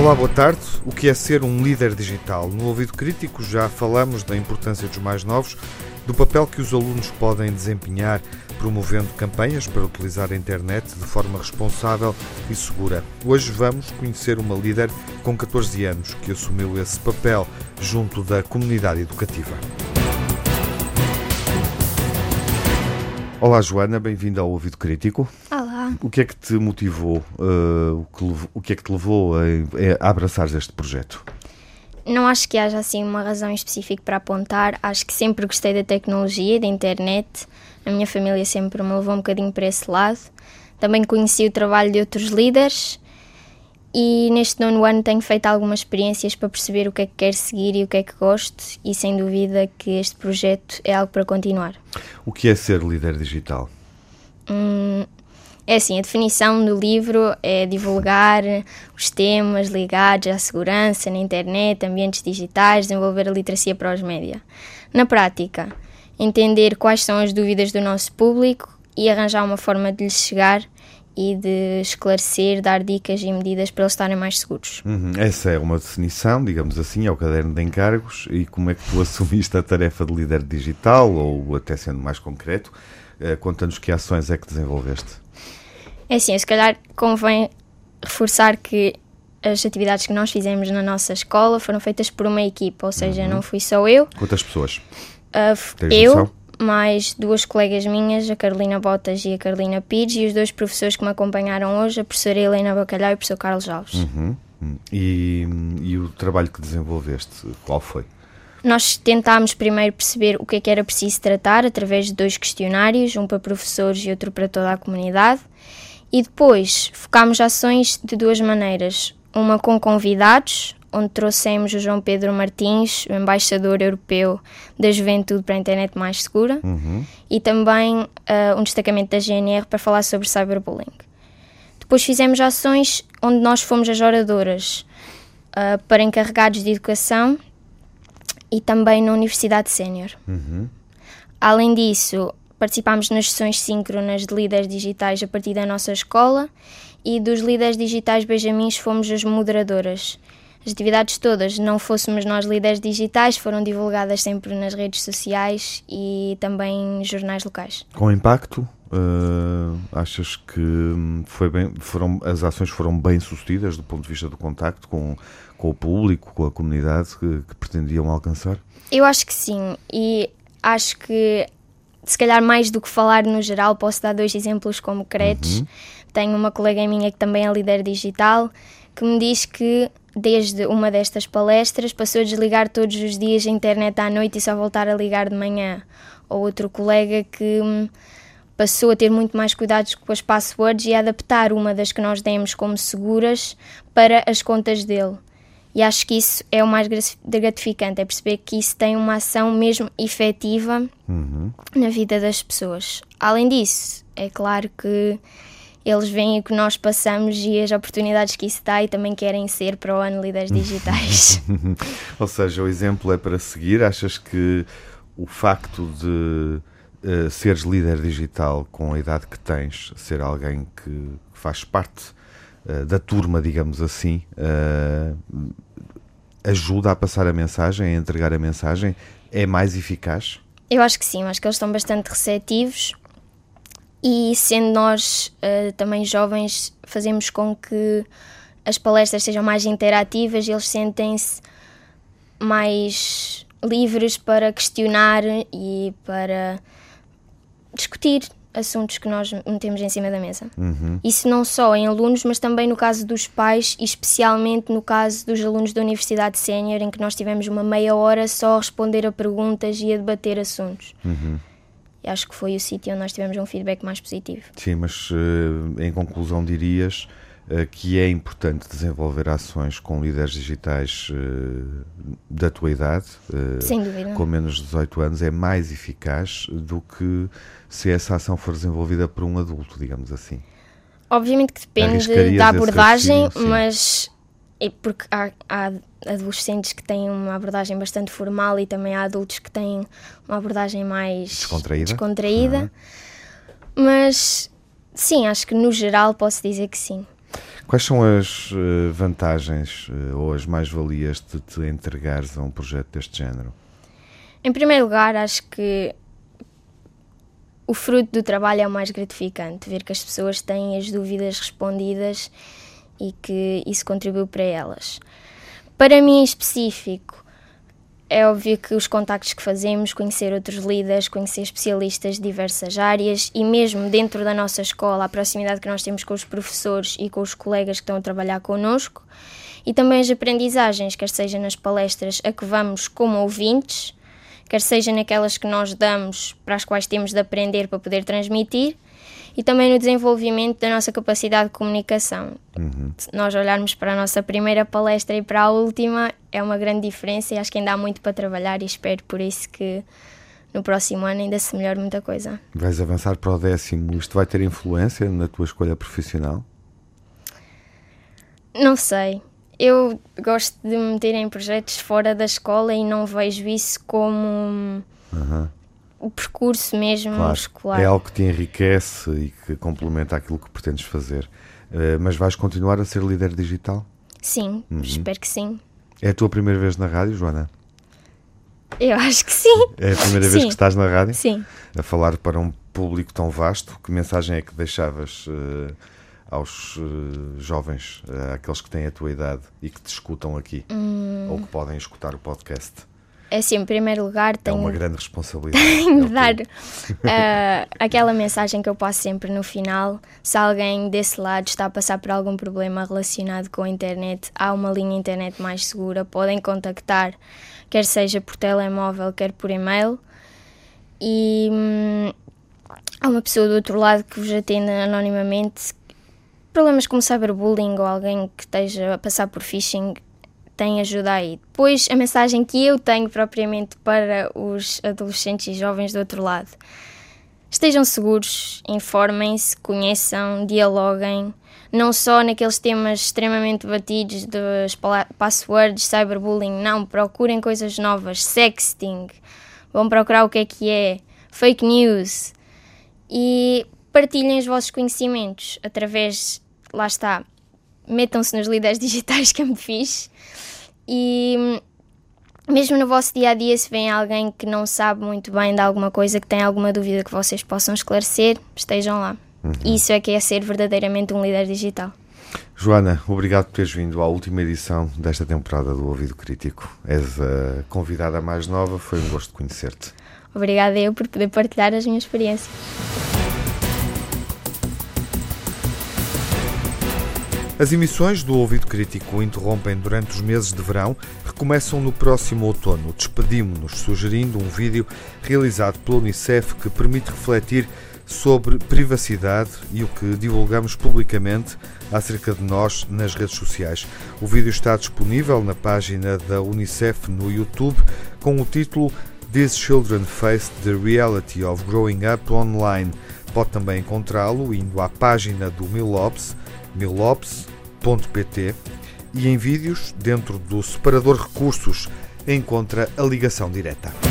Olá, boa tarde. O que é ser um líder digital? No ouvido crítico já falamos da importância dos mais novos, do papel que os alunos podem desempenhar promovendo campanhas para utilizar a internet de forma responsável e segura. Hoje vamos conhecer uma líder com 14 anos que assumiu esse papel junto da comunidade educativa. Olá Joana, bem-vinda ao Ouvido Crítico. O que é que te motivou, uh, o, que levou, o que é que te levou a, a abraçar este projeto? Não acho que haja assim uma razão específica para apontar. Acho que sempre gostei da tecnologia, da internet. A minha família sempre me levou um bocadinho para esse lado. Também conheci o trabalho de outros líderes e neste nono ano tenho feito algumas experiências para perceber o que é que quero seguir e o que é que gosto e sem dúvida que este projeto é algo para continuar. O que é ser líder digital? Hum, é assim, a definição do livro é divulgar os temas ligados à segurança na internet, ambientes digitais, desenvolver a literacia para os média. Na prática, entender quais são as dúvidas do nosso público e arranjar uma forma de lhes chegar e de esclarecer, dar dicas e medidas para eles estarem mais seguros. Uhum. Essa é uma definição, digamos assim, é o caderno de encargos. E como é que tu assumiste a tarefa de líder digital, ou até sendo mais concreto, conta-nos que ações é que desenvolveste? É assim, se calhar convém reforçar que as atividades que nós fizemos na nossa escola foram feitas por uma equipa, ou seja, uhum. não fui só eu. Quantas pessoas? Uh, eu, noção? mais duas colegas minhas, a Carolina Botas e a Carolina Pires, e os dois professores que me acompanharam hoje, a professora Helena Bacalhau e o professor Carlos Alves. Uhum. E, e, o trabalho que desenvolveste, qual foi? Nós tentámos primeiro perceber o que é que era preciso tratar através de dois questionários, um para professores e outro para toda a comunidade, e depois focámos ações de duas maneiras, uma com convidados, onde trouxemos o João Pedro Martins, o embaixador europeu da juventude para a internet mais segura, uhum. e também uh, um destacamento da GNR para falar sobre cyberbullying. Depois fizemos ações onde nós fomos as oradoras uh, para encarregados de educação e também na Universidade Sénior. Uhum. Além disso, participámos nas sessões síncronas de líderes digitais a partir da nossa escola e dos líderes digitais Benjamins fomos as moderadoras as atividades todas, não fôssemos nós líderes digitais, foram divulgadas sempre nas redes sociais e também em jornais locais. Com impacto? Uh, achas que foi bem, foram, as ações foram bem sucedidas do ponto de vista do contacto com, com o público, com a comunidade que, que pretendiam alcançar? Eu acho que sim, e acho que se calhar mais do que falar no geral, posso dar dois exemplos concretos. Uhum. Tenho uma colega minha que também é líder digital que me diz que desde uma destas palestras, passou a desligar todos os dias a internet à noite e só voltar a ligar de manhã. Ou outro colega que hum, passou a ter muito mais cuidados com as passwords e a adaptar uma das que nós demos como seguras para as contas dele. E acho que isso é o mais gratificante, é perceber que isso tem uma ação mesmo efetiva uhum. na vida das pessoas. Além disso, é claro que eles veem o que nós passamos e as oportunidades que isso dá e também querem ser para o ano líderes digitais. Ou seja, o exemplo é para seguir. Achas que o facto de uh, seres líder digital com a idade que tens, ser alguém que faz parte uh, da turma, digamos assim, uh, ajuda a passar a mensagem, a entregar a mensagem? É mais eficaz? Eu acho que sim, acho que eles estão bastante receptivos e sendo nós uh, também jovens, fazemos com que as palestras sejam mais interativas e eles sentem-se mais livres para questionar e para discutir assuntos que nós metemos em cima da mesa. Uhum. Isso não só em alunos, mas também no caso dos pais e especialmente no caso dos alunos da Universidade Sénior, em que nós tivemos uma meia hora só a responder a perguntas e a debater assuntos. Uhum. E acho que foi o sítio onde nós tivemos um feedback mais positivo. Sim, mas uh, em conclusão dirias que é importante desenvolver ações com líderes digitais uh, da tua idade, dúvida. com menos de 18 anos, é mais eficaz do que se essa ação for desenvolvida por um adulto, digamos assim. Obviamente que depende da abordagem, mas é porque há, há adolescentes que têm uma abordagem bastante formal e também há adultos que têm uma abordagem mais descontraída. descontraída. Mas sim, acho que no geral posso dizer que sim. Quais são as uh, vantagens uh, ou as mais-valias de te entregares a um projeto deste género? Em primeiro lugar, acho que o fruto do trabalho é o mais gratificante, ver que as pessoas têm as dúvidas respondidas e que isso contribuiu para elas. Para mim em específico, é óbvio que os contactos que fazemos, conhecer outros líderes, conhecer especialistas de diversas áreas e mesmo dentro da nossa escola, a proximidade que nós temos com os professores e com os colegas que estão a trabalhar connosco. E também as aprendizagens, quer seja nas palestras a que vamos como ouvintes, quer seja naquelas que nós damos para as quais temos de aprender para poder transmitir e também no desenvolvimento da nossa capacidade de comunicação. Uhum. Se nós olharmos para a nossa primeira palestra e para a última, é uma grande diferença e acho que ainda há muito para trabalhar e espero por isso que no próximo ano ainda se melhore muita coisa. Vais avançar para o décimo, isto vai ter influência na tua escolha profissional? Não sei. Eu gosto de me meter em projetos fora da escola e não vejo isso como uhum o percurso mesmo claro, escolar. É algo que te enriquece e que complementa aquilo que pretendes fazer. Uh, mas vais continuar a ser líder digital? Sim, uhum. espero que sim. É a tua primeira vez na rádio, Joana? Eu acho que sim. É a primeira sim. vez que estás na rádio? Sim. A falar para um público tão vasto. Que mensagem é que deixavas uh, aos uh, jovens, aqueles que têm a tua idade e que te escutam aqui? Hum. Ou que podem escutar o podcast? É assim, em primeiro lugar, tenho. É uma grande responsabilidade. tenho de dar uh, aquela mensagem que eu passo sempre no final. Se alguém desse lado está a passar por algum problema relacionado com a internet, há uma linha internet mais segura. Podem contactar, quer seja por telemóvel, quer por e-mail. E hum, há uma pessoa do outro lado que vos atende anonimamente. Problemas como cyberbullying ou alguém que esteja a passar por phishing, tem ajuda aí. Depois, a mensagem que eu tenho propriamente para os adolescentes e jovens do outro lado. Estejam seguros, informem-se, conheçam, dialoguem, não só naqueles temas extremamente batidos das passwords, cyberbullying, não, procurem coisas novas, sexting, vão procurar o que é que é, fake news. E partilhem os vossos conhecimentos através, lá está, metam-se nos líderes digitais que é muito fixe e mesmo no vosso dia a dia, se vem alguém que não sabe muito bem de alguma coisa, que tem alguma dúvida que vocês possam esclarecer, estejam lá. Uhum. Isso é que é ser verdadeiramente um líder digital. Joana, obrigado por teres vindo à última edição desta temporada do Ouvido Crítico. És a convidada mais nova, foi um gosto conhecer-te. Obrigada eu por poder partilhar as minhas experiências. As emissões do Ouvido Crítico interrompem durante os meses de verão, recomeçam no próximo outono. Despedimos-nos sugerindo um vídeo realizado pela Unicef que permite refletir sobre privacidade e o que divulgamos publicamente acerca de nós nas redes sociais. O vídeo está disponível na página da Unicef no YouTube com o título These Children Face the Reality of Growing Up Online. Pode também encontrá-lo indo à página do Milopes, milopes.pt e em vídeos, dentro do separador recursos, encontra a ligação direta.